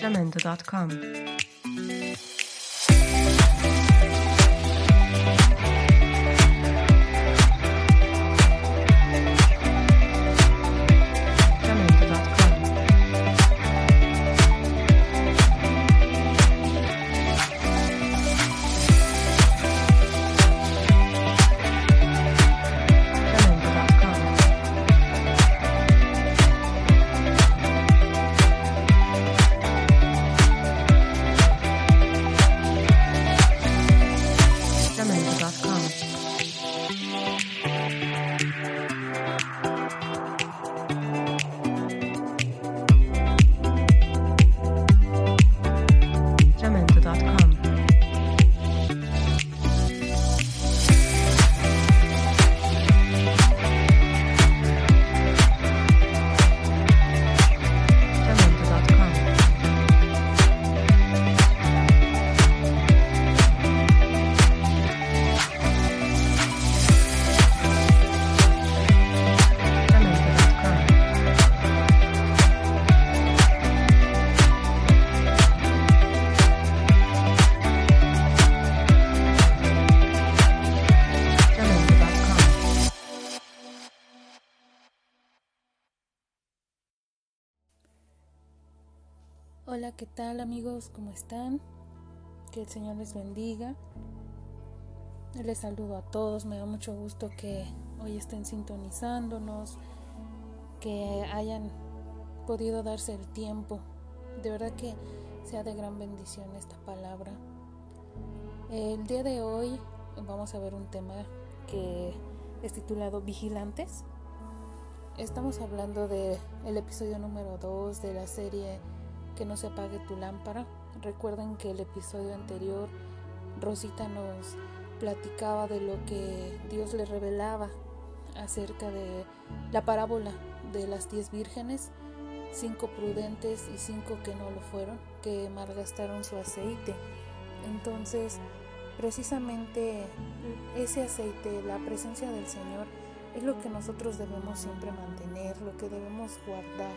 instrumento.com. ¿qué tal amigos? ¿Cómo están? Que el Señor les bendiga. Les saludo a todos, me da mucho gusto que hoy estén sintonizándonos, que hayan podido darse el tiempo. De verdad que sea de gran bendición esta palabra. El día de hoy vamos a ver un tema que es titulado Vigilantes. Estamos hablando de el episodio número 2 de la serie Que no se apague tu lámpara. Recuerden que el episodio anterior Rosita nos platicaba de lo que Dios le revelaba acerca de la parábola de las diez vírgenes, cinco prudentes y cinco que no lo fueron, que malgastaron su aceite. Entonces, precisamente ese aceite, la presencia del Señor, es lo que nosotros debemos siempre mantener, lo que debemos guardar,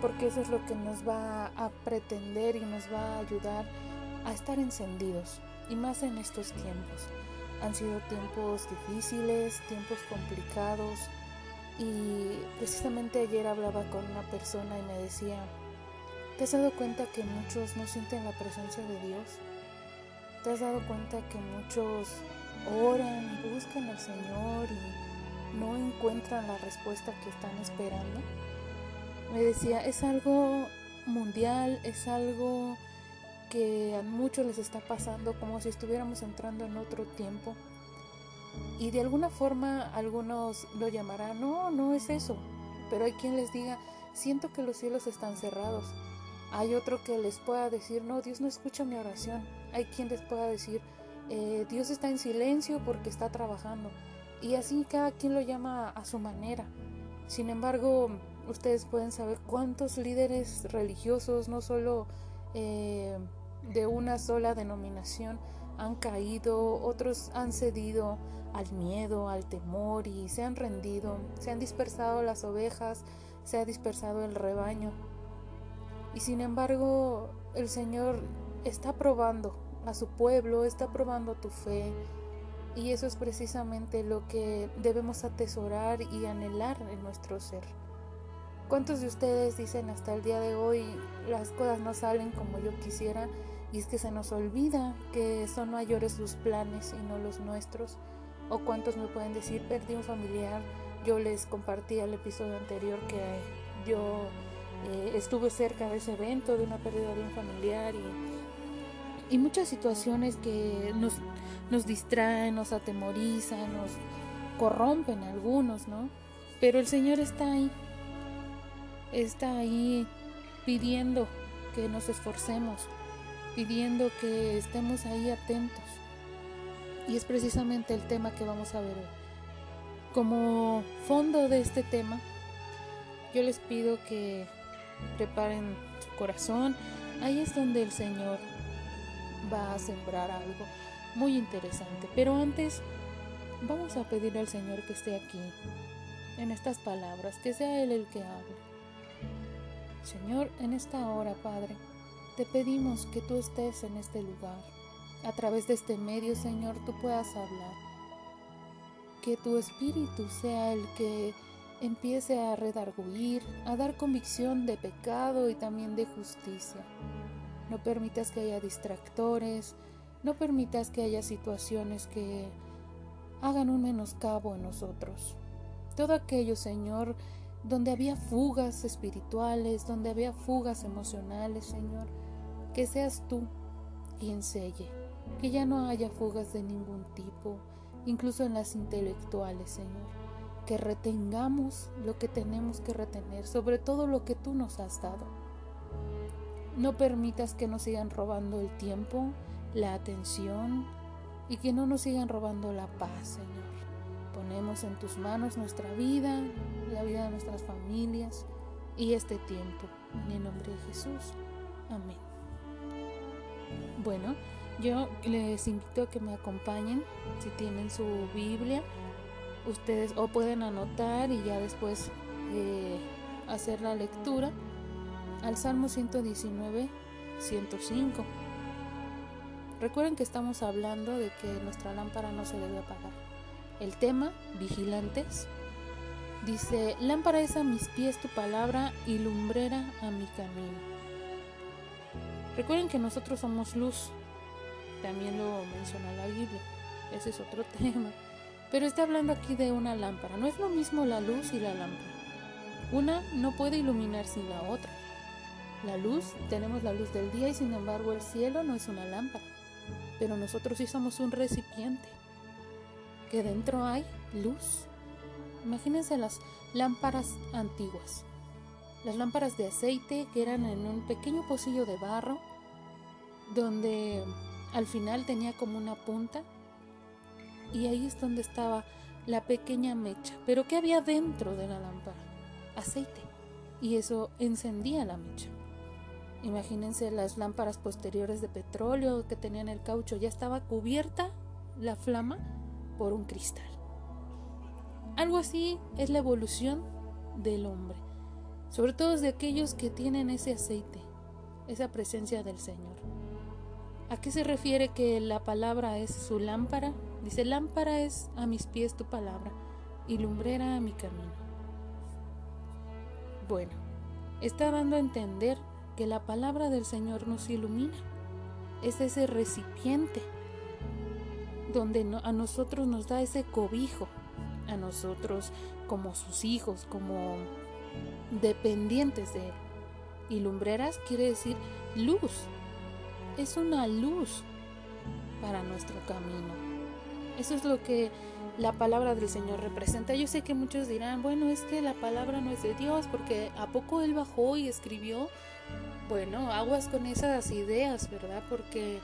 porque eso es lo que nos va a pretender y nos va a ayudar a estar encendidos, y más en estos tiempos. Han sido tiempos difíciles, tiempos complicados, y precisamente ayer hablaba con una persona y me decía, ¿te has dado cuenta que muchos no sienten la presencia de Dios? ¿Te has dado cuenta que muchos oran y buscan al Señor y no encuentran la respuesta que están esperando? Me decía, es algo mundial, es algo que a muchos les está pasando como si estuviéramos entrando en otro tiempo. Y de alguna forma algunos lo llamarán, no, no es eso. Pero hay quien les diga, siento que los cielos están cerrados. Hay otro que les pueda decir, no, Dios no escucha mi oración. Hay quien les pueda decir, "Eh, Dios está en silencio porque está trabajando. Y así cada quien lo llama a su manera. Sin embargo, ustedes pueden saber cuántos líderes religiosos, no solo eh, de una sola denominación, han caído, otros han cedido al miedo, al temor y se han rendido, se han dispersado las ovejas, se ha dispersado el rebaño. Y sin embargo, el Señor está probando a su pueblo, está probando tu fe. Y eso es precisamente lo que debemos atesorar y anhelar en nuestro ser. ¿Cuántos de ustedes dicen hasta el día de hoy las cosas no salen como yo quisiera? Y es que se nos olvida que son mayores sus planes y no los nuestros. O cuántos me pueden decir, perdí un familiar. Yo les compartí el episodio anterior que yo eh, estuve cerca de ese evento, de una pérdida de un familiar y, y muchas situaciones que nos, nos distraen, nos atemorizan, nos corrompen algunos, ¿no? Pero el Señor está ahí, está ahí pidiendo que nos esforcemos, pidiendo que estemos ahí atentos. Y es precisamente el tema que vamos a ver hoy. Como fondo de este tema, yo les pido que preparen su corazón. Ahí es donde el Señor va a sembrar algo muy interesante. Pero antes, vamos a pedir al Señor que esté aquí, en estas palabras, que sea Él el que hable. Señor, en esta hora, Padre, Te pedimos que tú estés en este lugar. A través de este medio, Señor, tú puedas hablar. Que tu espíritu sea el que empiece a redarguir, a dar convicción de pecado y también de justicia. No permitas que haya distractores, no permitas que haya situaciones que hagan un menoscabo en nosotros. Todo aquello, Señor, donde había fugas espirituales, donde había fugas emocionales, Señor, que seas tú quien selle, que ya no haya fugas de ningún tipo, incluso en las intelectuales, Señor, que retengamos lo que tenemos que retener, sobre todo lo que tú nos has dado. No permitas que nos sigan robando el tiempo, la atención y que no nos sigan robando la paz, Señor. Ponemos en tus manos nuestra vida, la vida de nuestras familias y este tiempo. En el nombre de Jesús. Amén. Bueno, yo les invito a que me acompañen si tienen su Biblia. Ustedes o pueden anotar y ya después eh, hacer la lectura al Salmo 119, 105. Recuerden que estamos hablando de que nuestra lámpara no se debe apagar. El tema, vigilantes, dice, lámpara es a mis pies tu palabra y lumbrera a mi camino. Recuerden que nosotros somos luz. También lo menciona la Biblia. Ese es otro tema. Pero está hablando aquí de una lámpara. No es lo mismo la luz y la lámpara. Una no puede iluminar sin la otra. La luz, tenemos la luz del día y sin embargo el cielo no es una lámpara. Pero nosotros sí somos un recipiente. Que dentro hay luz. Imagínense las lámparas antiguas las lámparas de aceite que eran en un pequeño pocillo de barro donde al final tenía como una punta y ahí es donde estaba la pequeña mecha. Pero ¿qué había dentro de la lámpara? Aceite. Y eso encendía la mecha. Imagínense las lámparas posteriores de petróleo que tenían el caucho, ya estaba cubierta la flama por un cristal. Algo así es la evolución del hombre sobre todo de aquellos que tienen ese aceite, esa presencia del Señor. ¿A qué se refiere que la palabra es su lámpara? Dice, lámpara es a mis pies tu palabra y lumbrera a mi camino. Bueno, está dando a entender que la palabra del Señor nos ilumina. Es ese recipiente donde a nosotros nos da ese cobijo, a nosotros como sus hijos, como dependientes de Él. Y lumbreras quiere decir luz. Es una luz para nuestro camino. Eso es lo que la palabra del Señor representa. Yo sé que muchos dirán, bueno, es que la palabra no es de Dios, porque ¿a poco Él bajó y escribió? Bueno, aguas con esas ideas, ¿verdad? Porque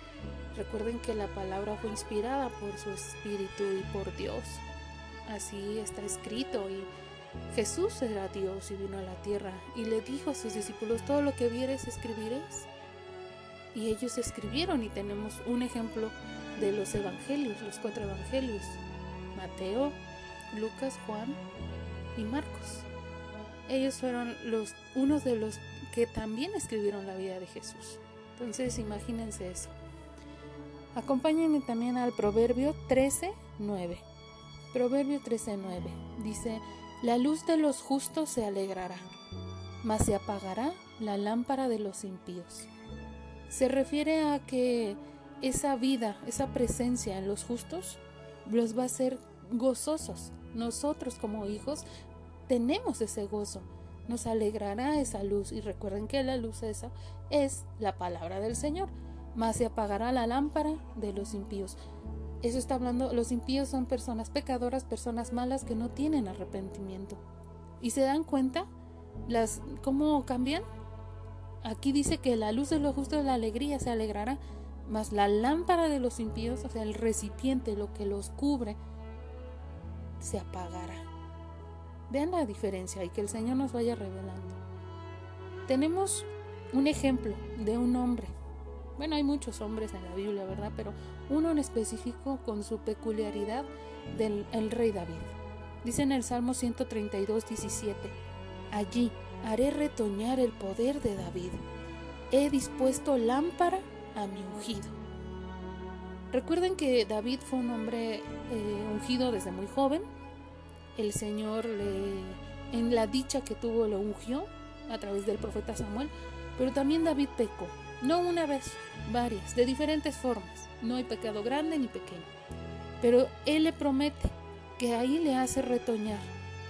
recuerden que la palabra fue inspirada por su Espíritu y por Dios. Así está escrito y Jesús era Dios y vino a la tierra y le dijo a sus discípulos, todo lo que vieres escribiréis. Y ellos escribieron y tenemos un ejemplo de los evangelios, los cuatro evangelios, Mateo, Lucas, Juan y Marcos. Ellos fueron los unos de los que también escribieron la vida de Jesús. Entonces, imagínense eso. Acompáñenme también al Proverbio 13:9. Proverbio 13:9 dice, la luz de los justos se alegrará, mas se apagará la lámpara de los impíos. Se refiere a que esa vida, esa presencia en los justos, los va a hacer gozosos. Nosotros como hijos tenemos ese gozo. Nos alegrará esa luz. Y recuerden que la luz esa es la palabra del Señor. Mas se apagará la lámpara de los impíos. Eso está hablando, los impíos son personas pecadoras, personas malas que no tienen arrepentimiento. ¿Y se dan cuenta las cómo cambian? Aquí dice que la luz de lo justo de la alegría se alegrará, mas la lámpara de los impíos, o sea, el recipiente, lo que los cubre, se apagará. Vean la diferencia y que el Señor nos vaya revelando. Tenemos un ejemplo de un hombre bueno, hay muchos hombres en la Biblia, ¿verdad? Pero uno en específico con su peculiaridad del el rey David. Dice en el Salmo 132, 17, Allí haré retoñar el poder de David. he dispuesto lámpara a mi ungido. Recuerden que David fue un hombre eh, ungido desde muy joven. El Señor le, en la dicha que tuvo lo ungió a través del profeta Samuel, pero también David pecó, no una vez, varias, de diferentes formas. No hay pecado grande ni pequeño. Pero Él le promete que ahí le hace retoñar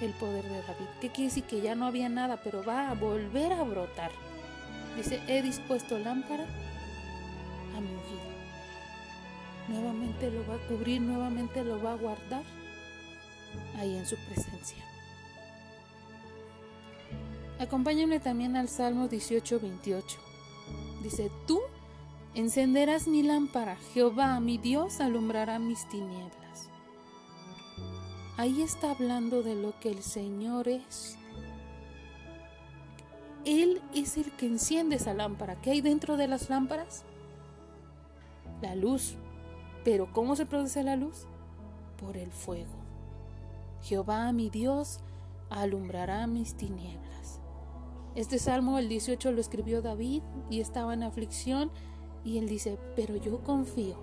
el poder de David. ¿Qué quiere decir? Que ya no había nada, pero va a volver a brotar. Dice, he dispuesto lámpara a mi ungido. Nuevamente lo va a cubrir, nuevamente lo va a guardar ahí en su presencia. Acompáñame también al Salmo 18, 28. Dice, tú encenderás mi lámpara, Jehová, mi Dios, alumbrará mis tinieblas. Ahí está hablando de lo que el Señor es. Él es el que enciende esa lámpara. ¿Qué hay dentro de las lámparas? La luz. Pero ¿cómo se produce la luz? Por el fuego. Jehová mi Dios alumbrará mis tinieblas. Este salmo, el 18, lo escribió David y estaba en aflicción y él dice, pero yo confío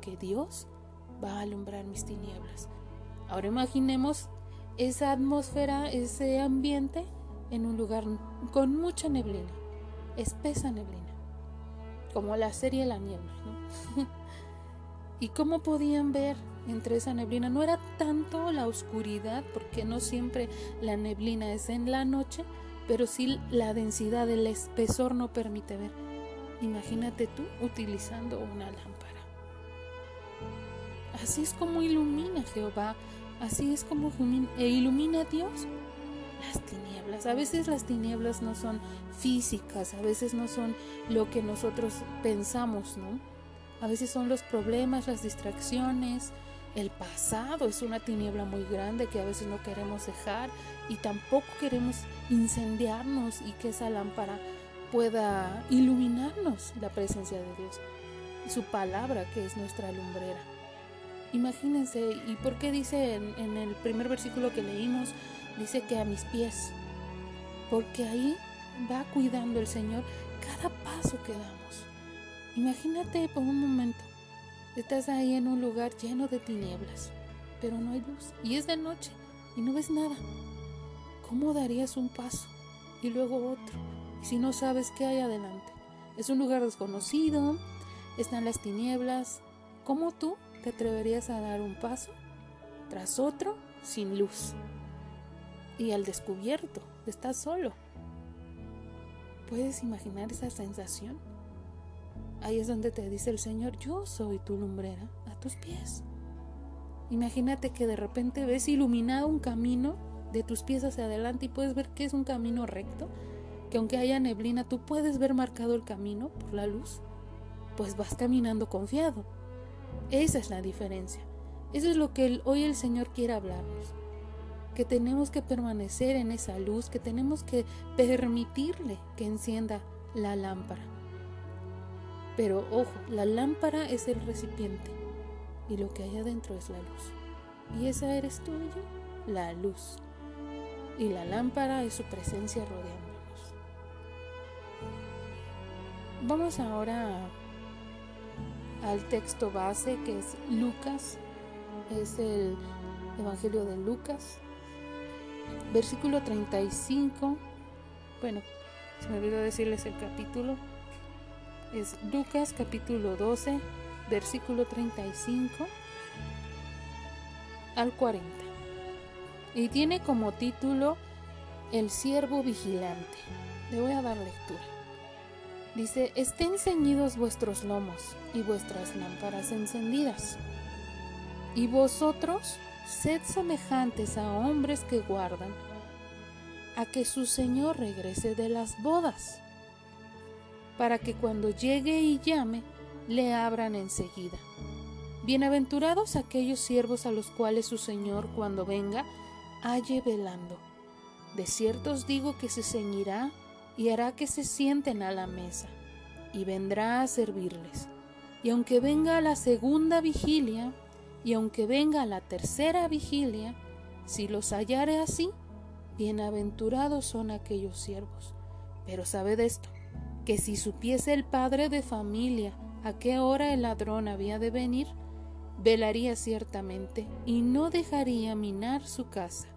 que Dios va a alumbrar mis tinieblas. Ahora imaginemos esa atmósfera, ese ambiente en un lugar con mucha neblina, espesa neblina, como la serie La Niebla. ¿Y cómo podían ver entre esa neblina? No era tanto la oscuridad, porque no siempre la neblina es en la noche, pero sí la densidad, el espesor no permite ver. Imagínate tú utilizando una lámpara. Así es como ilumina Jehová, así es como ilumina Dios las tinieblas. A veces las tinieblas no son físicas, a veces no son lo que nosotros pensamos, ¿no? A veces son los problemas, las distracciones, el pasado es una tiniebla muy grande que a veces no queremos dejar y tampoco queremos incendiarnos y que esa lámpara pueda iluminarnos la presencia de Dios, su palabra que es nuestra lumbrera. Imagínense, ¿y por qué dice en, en el primer versículo que leímos, dice que a mis pies, porque ahí va cuidando el Señor cada paso que damos. Imagínate por un momento, estás ahí en un lugar lleno de tinieblas, pero no hay luz, y es de noche, y no ves nada. ¿Cómo darías un paso y luego otro, si no sabes qué hay adelante? Es un lugar desconocido, están las tinieblas. ¿Cómo tú te atreverías a dar un paso tras otro sin luz? y al descubierto, estás solo. ¿Puedes imaginar esa sensación? Ahí es donde te dice el Señor, yo soy tu lumbrera a tus pies. Imagínate que de repente ves iluminado un camino de tus pies hacia adelante y puedes ver que es un camino recto, que aunque haya neblina tú puedes ver marcado el camino por la luz, pues vas caminando confiado. Esa es la diferencia. Eso es lo que hoy el Señor quiere hablarnos que tenemos que permanecer en esa luz, que tenemos que permitirle que encienda la lámpara. Pero ojo, la lámpara es el recipiente y lo que hay adentro es la luz. Y esa eres tú y yo, la luz. Y la lámpara es su presencia rodeándonos. Vamos ahora al texto base que es Lucas, es el Evangelio de Lucas, versículo 35, bueno, se me olvidó decirles el capítulo, es Lucas capítulo 12, versículo 35 al 40. Y tiene como título El siervo vigilante. Le voy a dar lectura. Dice, estén ceñidos vuestros lomos y vuestras lámparas encendidas. Y vosotros sed semejantes a hombres que guardan a que su Señor regrese de las bodas, para que cuando llegue y llame, le abran enseguida. Bienaventurados aquellos siervos a los cuales su Señor, cuando venga, halle velando. De cierto os digo que se ceñirá y hará que se sienten a la mesa, y vendrá a servirles. Y aunque venga la segunda vigilia, y aunque venga la tercera vigilia, si los hallare así, bienaventurados son aquellos siervos. Pero sabed esto, que si supiese el padre de familia a qué hora el ladrón había de venir, velaría ciertamente y no dejaría minar su casa.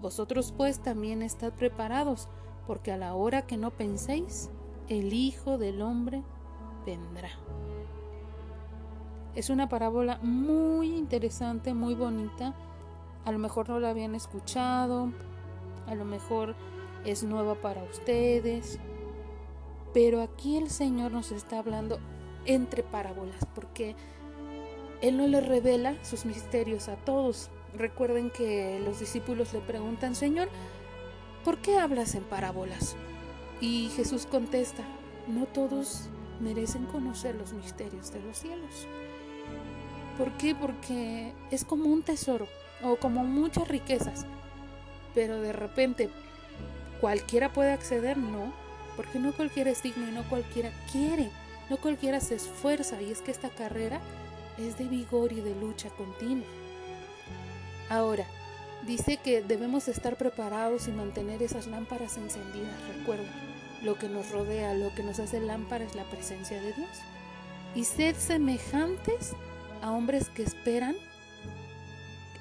Vosotros pues también estad preparados, porque a la hora que no penséis, el Hijo del Hombre vendrá. Es una parábola muy interesante, muy bonita. A lo mejor no la habían escuchado, a lo mejor es nueva para ustedes, pero aquí el Señor nos está hablando entre parábolas, porque Él no le revela sus misterios a todos. Recuerden que los discípulos le preguntan, Señor, ¿por qué hablas en parábolas? Y Jesús contesta, no todos merecen conocer los misterios de los cielos. ¿Por qué? Porque es como un tesoro o como muchas riquezas. Pero de repente, ¿cualquiera puede acceder? No, porque no cualquiera es digno y no cualquiera quiere, no cualquiera se esfuerza. Y es que esta carrera es de vigor y de lucha continua. Ahora, dice que debemos estar preparados y mantener esas lámparas encendidas. Recuerda, lo que nos rodea, lo que nos hace lámpara es la presencia de Dios. Y sed semejantes a hombres que esperan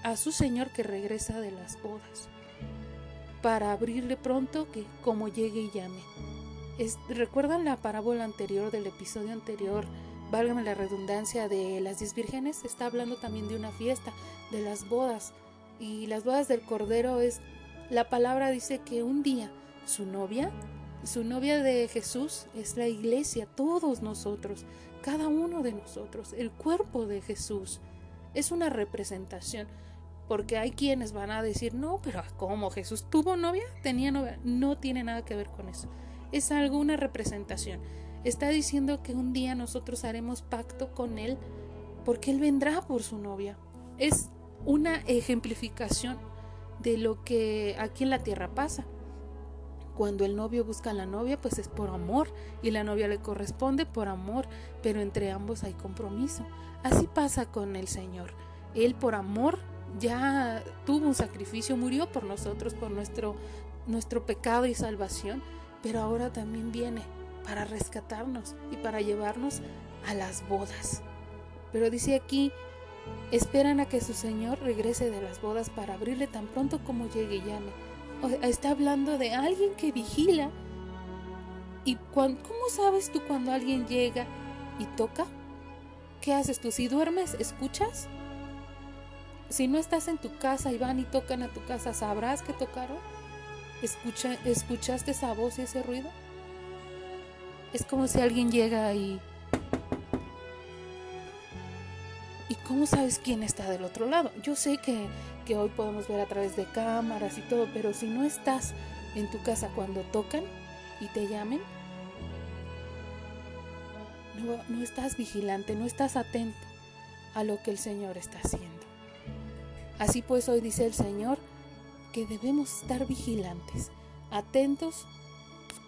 a su Señor que regresa de las bodas, para abrirle pronto que como llegue y llame. ¿Recuerdan la parábola anterior del episodio anterior? Válgame la redundancia de las diez vírgenes. Está hablando también de una fiesta, de las bodas. Y las bodas del Cordero es, la palabra dice que un día su novia, su novia de Jesús es la iglesia, todos nosotros, cada uno de nosotros, el cuerpo de Jesús. Es una representación, porque hay quienes van a decir, no, pero ¿cómo Jesús tuvo novia? ¿Tenía novia? No tiene nada que ver con eso. Es algo, una representación. Está diciendo que un día nosotros haremos pacto con Él porque Él vendrá por su novia. Es una ejemplificación de lo que aquí en la tierra pasa. Cuando el novio busca a la novia, pues es por amor y la novia le corresponde por amor, pero entre ambos hay compromiso. Así pasa con el Señor. Él por amor ya tuvo un sacrificio, murió por nosotros, por nuestro, nuestro pecado y salvación, pero ahora también viene para rescatarnos y para llevarnos a las bodas. Pero dice aquí, esperan a que su Señor regrese de las bodas para abrirle tan pronto como llegue y llame está hablando de alguien que vigila. ¿Y cómo sabes tú cuando alguien llega y toca? ¿Qué haces tú? Si duermes, ¿escuchas? Si no estás en tu casa y van y tocan a tu casa, ¿sabrás que tocaron? ¿Escucha, ¿Escuchaste esa voz y ese ruido? Es como si alguien llega y... ¿Y cómo sabes quién está del otro lado? Yo sé que que hoy podemos ver a través de cámaras y todo, pero si no estás en tu casa cuando tocan y te llamen, no, no estás vigilante, no estás atento a lo que el Señor está haciendo. Así pues hoy dice el Señor que debemos estar vigilantes, atentos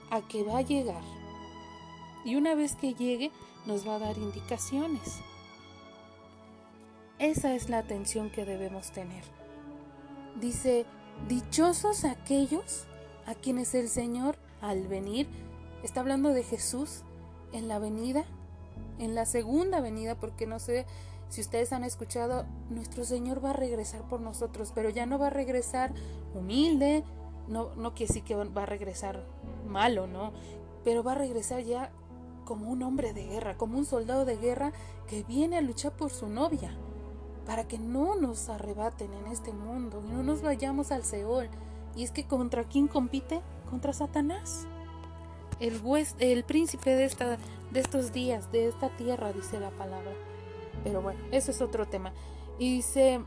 a que va a llegar. Y una vez que llegue nos va a dar indicaciones. Esa es la atención que debemos tener dice, dichosos aquellos a quienes el Señor al venir, está hablando de Jesús en la venida, en la segunda venida, porque no sé si ustedes han escuchado, nuestro Señor va a regresar por nosotros, pero ya no va a regresar humilde, no, no quiere decir que va a regresar malo, ¿no? Pero va a regresar ya como un hombre de guerra, como un soldado de guerra que viene a luchar por su novia para que no nos arrebaten en este mundo y no nos vayamos al Seol. Y es que contra quién compite? Contra Satanás. El, el príncipe de, esta, de estos días, de esta tierra, dice la palabra. Pero bueno, eso es otro tema. Y dice,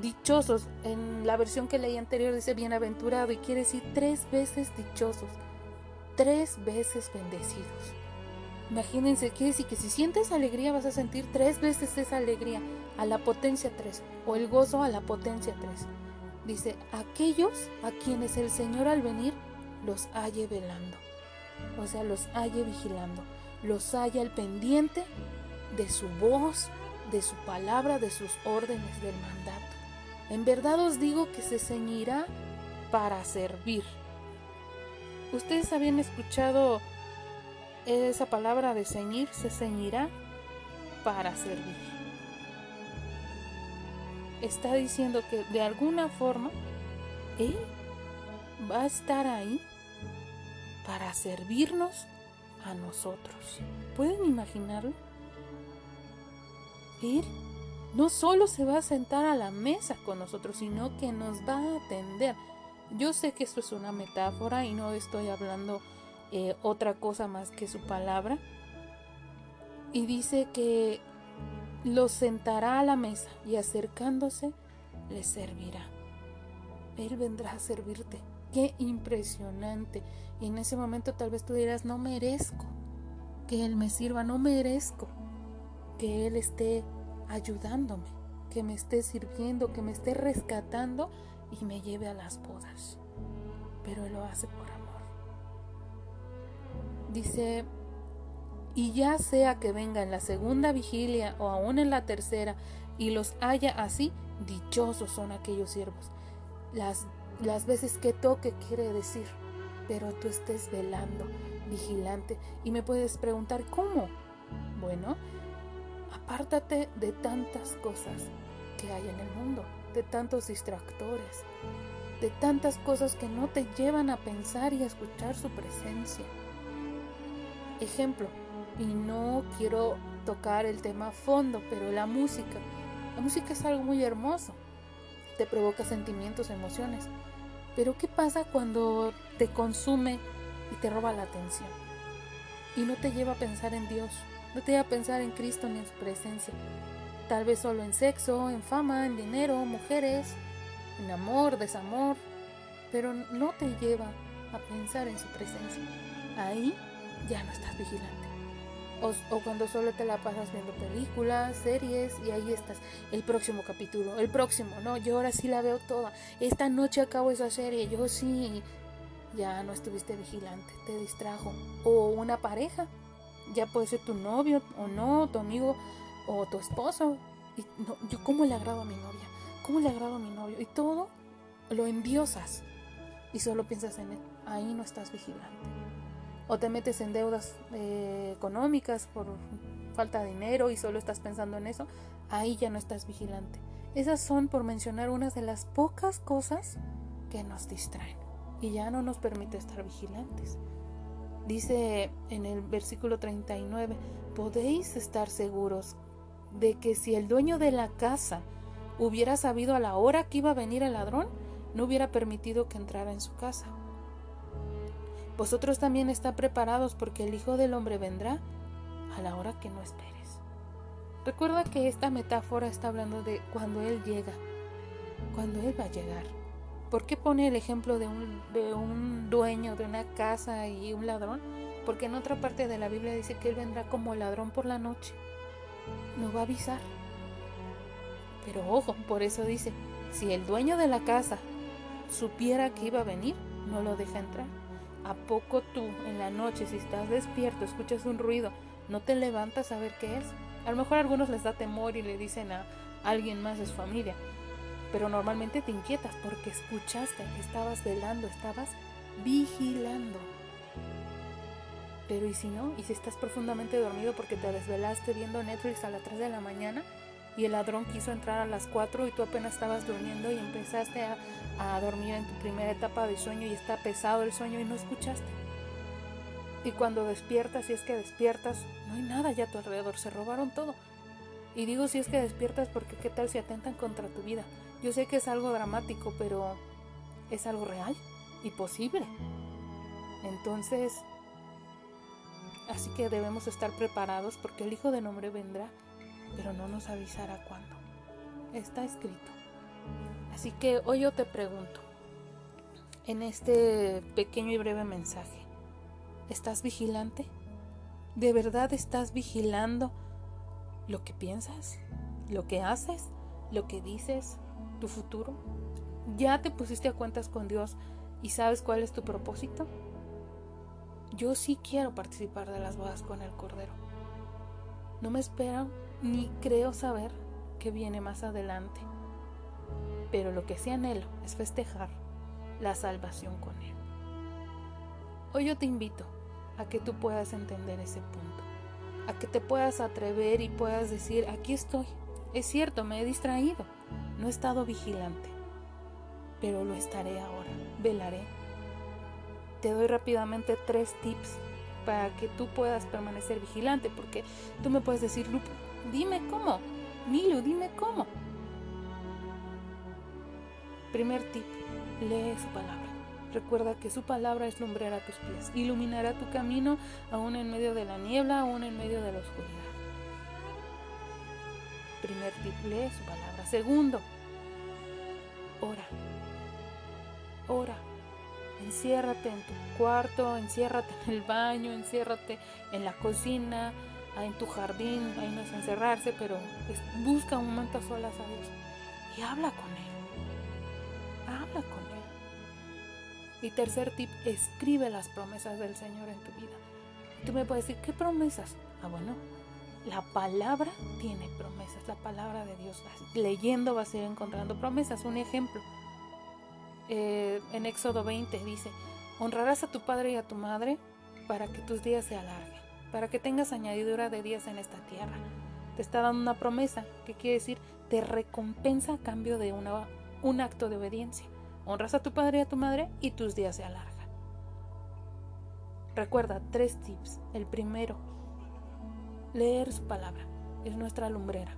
dichosos, en la versión que leí anterior dice bienaventurado y quiere decir tres veces dichosos, tres veces bendecidos. Imagínense, quiere decir que si sientes alegría vas a sentir tres veces esa alegría a la potencia 3 o el gozo a la potencia 3. Dice, aquellos a quienes el Señor al venir los halle velando, o sea, los halle vigilando, los halle al pendiente de su voz, de su palabra, de sus órdenes del mandato. En verdad os digo que se ceñirá para servir. Ustedes habían escuchado esa palabra de ceñir se ceñirá para servir. Está diciendo que de alguna forma Él va a estar ahí para servirnos a nosotros. ¿Pueden imaginarlo? Él no solo se va a sentar a la mesa con nosotros, sino que nos va a atender. Yo sé que esto es una metáfora y no estoy hablando eh, otra cosa más que su palabra. Y dice que los sentará a la mesa y acercándose les servirá. Él vendrá a servirte. Qué impresionante. Y en ese momento tal vez tú dirás, no merezco que Él me sirva, no merezco que Él esté ayudándome, que me esté sirviendo, que me esté rescatando y me lleve a las bodas. Pero Él lo hace por. Dice, y ya sea que venga en la segunda vigilia o aún en la tercera y los haya así, dichosos son aquellos siervos. Las, las veces que toque quiere decir, pero tú estés velando, vigilante. Y me puedes preguntar, ¿cómo? Bueno, apártate de tantas cosas que hay en el mundo, de tantos distractores, de tantas cosas que no te llevan a pensar y a escuchar su presencia. Ejemplo, y no quiero tocar el tema a fondo, pero la música. La música es algo muy hermoso, te provoca sentimientos, emociones. Pero ¿qué pasa cuando te consume y te roba la atención? Y no te lleva a pensar en Dios, no te lleva a pensar en Cristo ni en su presencia. Tal vez solo en sexo, en fama, en dinero, mujeres, en amor, desamor, pero no te lleva a pensar en su presencia. Ahí ya no estás vigilante. O, cuando solo te la pasas viendo películas, series y ahí estás. El próximo capítulo, el próximo, no, yo ahora sí la veo toda. Esta noche acabo esa serie, yo sí. Ya no estuviste vigilante, te distrajo. O una pareja, ya puede ser tu novio o no, tu amigo o tu esposo. Y no, yo, ¿cómo le agrado a mi novia? ¿Cómo le agrado a mi novio? Y todo lo enviosas y solo piensas en él. Ahí no estás vigilante o te metes en deudas eh, económicas por falta de dinero y solo estás pensando en eso, ahí ya no estás vigilante. Esas son, por mencionar, unas de las pocas cosas que nos distraen y ya no nos permite estar vigilantes. Dice en el versículo 39, podéis estar seguros de que si el dueño de la casa hubiera sabido a la hora que iba a venir el ladrón, no hubiera permitido que entrara en su casa. Vosotros también está preparados porque el Hijo del Hombre vendrá a la hora que no esperes. Recuerda que esta metáfora está hablando de cuando Él llega, cuando Él va a llegar. ¿Por qué pone el ejemplo de un, de un dueño de una casa y un ladrón? Porque en otra parte de la Biblia dice que Él vendrá como ladrón por la noche. No va a avisar. Pero ojo, por eso dice, si el dueño de la casa supiera que iba a venir, no lo deja entrar. ¿A poco tú en la noche, si estás despierto, escuchas un ruido, no te levantas a ver qué es? A lo mejor a algunos les da temor y le dicen a alguien más de su familia, pero normalmente te inquietas porque escuchaste estabas velando, estabas vigilando. Pero ¿y si no? ¿Y si estás profundamente dormido porque te desvelaste viendo Netflix a las 3 de la mañana? Y el ladrón quiso entrar a las 4 y tú apenas estabas durmiendo y empezaste a, dormir en tu primera etapa de sueño y está pesado el sueño y no escuchaste. Y cuando despiertas, si es que despiertas, no hay nada ya a tu alrededor, se robaron todo. Y digo si es que despiertas porque qué tal si atentan contra tu vida. Yo sé que es algo dramático, pero es algo real y posible. Entonces, así que debemos estar preparados porque el Hijo del Hombre vendrá pero no nos avisará cuándo. Está escrito. Así que hoy yo te pregunto, en este pequeño y breve mensaje, ¿estás vigilante? ¿De verdad estás vigilando lo que piensas, lo que haces, lo que dices, tu futuro? ¿Ya te pusiste a cuentas con Dios y sabes cuál es tu propósito? Yo sí quiero participar de las bodas con el Cordero. No me esperan ni creo saber qué viene más adelante. Pero lo que sí anhelo es festejar la salvación con Él. Hoy yo te invito a que tú puedas entender ese punto, a que te puedas atrever y puedas decir, aquí estoy. Es cierto, me he distraído, no he estado vigilante, pero lo estaré ahora, velaré. Te doy rápidamente tres tips para que tú puedas permanecer vigilante, porque tú me puedes decir, Lupo, dime cómo, Milu, dime cómo. Primer tip, lee su palabra. Recuerda que su palabra es lumbrera a tus pies, iluminará tu camino aún en medio de la niebla, aún en medio de la oscuridad. Primer tip, lee su palabra. Segundo, ora. Ora. Enciérrate en tu cuarto, enciérrate en el baño, enciérrate en la cocina, en tu jardín. Ahí no es encerrarse, pero busca un momento a solas a Dios y habla con Él. Habla con Él. Y tercer tip, escribe las promesas del Señor en tu vida. Tú me puedes decir, ¿qué promesas? Ah, bueno, la palabra tiene promesas, la palabra de Dios. Leyendo vas a ir encontrando promesas. Un ejemplo, eh, en Éxodo 20 dice, honrarás a tu padre y a tu madre para que tus días se alarguen, para que tengas añadidura de días en esta tierra. Te está dando una promesa, que quiere decir, te recompensa a cambio de una, un acto de obediencia. Honras a tu padre y a tu madre y tus días se alargan. Recuerda tres tips. El primero, leer su palabra. Es nuestra lumbrera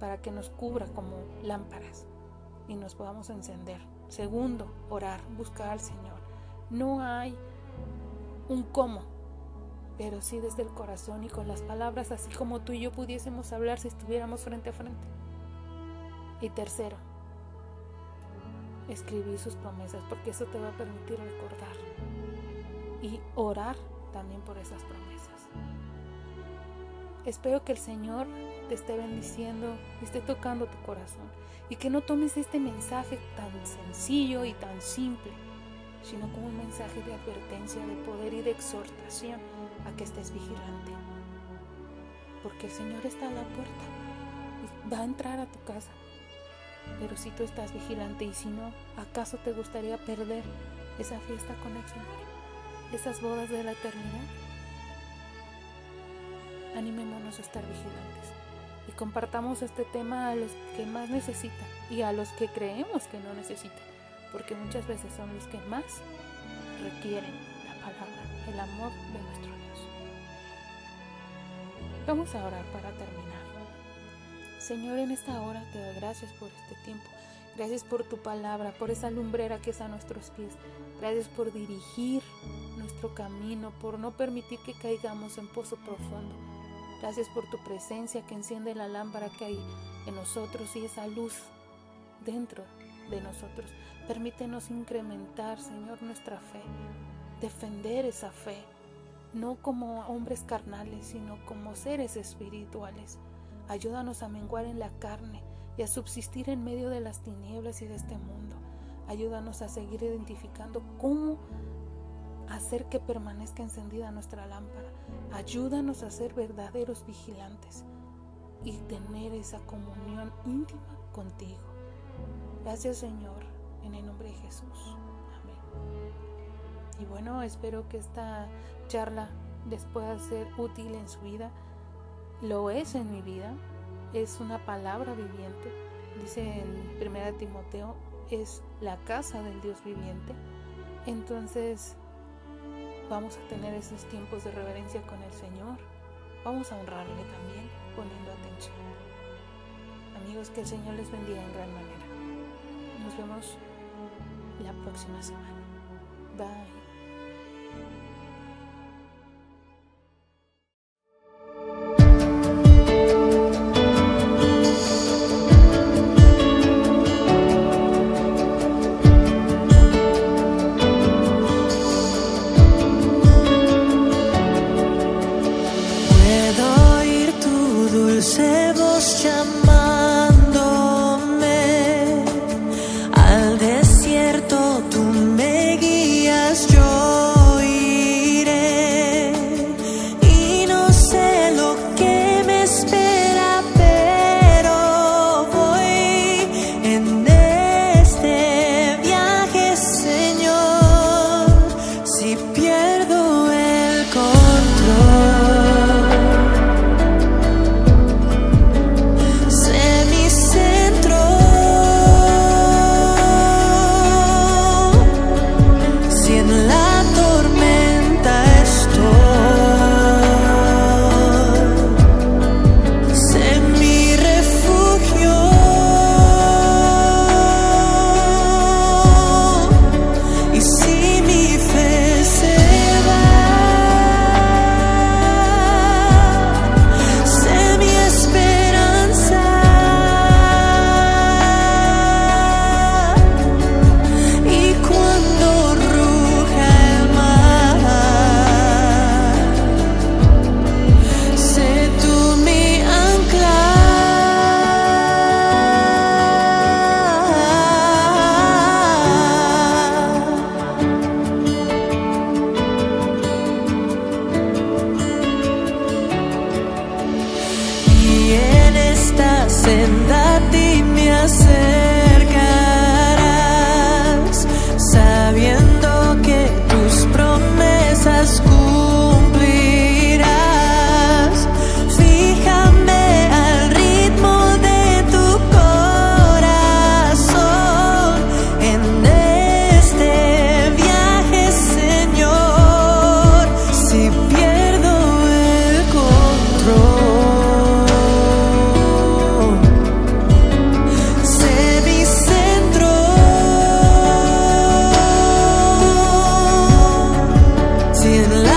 para que nos cubra como lámparas y nos podamos encender. Segundo, orar, buscar al Señor. No hay un cómo, pero sí desde el corazón y con las palabras, así como tú y yo pudiésemos hablar si estuviéramos frente a frente. Y tercero, escribir sus promesas, porque eso te va a permitir recordar y orar también por esas promesas. Espero que el Señor te esté bendiciendo y esté tocando tu corazón y que no tomes este mensaje tan sencillo y tan simple, sino como un mensaje de advertencia, de poder y de exhortación a que estés vigilante. Porque el Señor está a la puerta y va a entrar a tu casa. Pero si tú estás vigilante y si no, ¿acaso te gustaría perder esa fiesta con el Señor? Esas bodas de la eternidad. Animémonos a estar vigilantes y compartamos este tema a los que más necesitan y a los que creemos que no necesitan, porque muchas veces son los que más requieren la palabra, el amor. Vamos a orar para terminar. Señor, en esta hora te doy gracias por este tiempo. Gracias por tu palabra, por esa lumbrera que es a nuestros pies. Gracias por dirigir nuestro camino, por no permitir que caigamos en pozo profundo. Gracias por tu presencia que enciende la lámpara que hay en nosotros y esa luz dentro de nosotros. Permítenos incrementar, Señor, nuestra fe, defender esa fe, no como hombres carnales, sino como seres espirituales. Ayúdanos a menguar en la carne y a subsistir en medio de las tinieblas y de este mundo. Ayúdanos a seguir identificando cómo hacer que permanezca encendida nuestra lámpara. Ayúdanos a ser verdaderos vigilantes y tener esa comunión íntima contigo. Gracias Señor, en el nombre de Jesús. Y bueno, espero que esta charla les pueda ser útil en su vida. Lo es en mi vida. Es una palabra viviente. Dice en 1 Timoteo, es la casa del Dios viviente. Entonces, vamos a tener esos tiempos de reverencia con el Señor. Vamos a honrarle también poniendo atención. Amigos, que el Señor les bendiga en gran manera. Nos vemos la próxima semana. Bye. in love.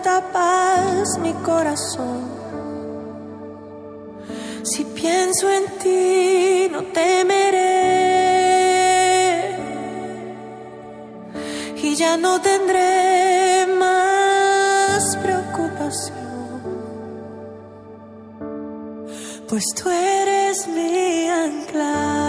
tapas mi corazón. Si pienso en ti, no temeré. Y ya no tendré más preocupación. Pues tú eres mi ancla.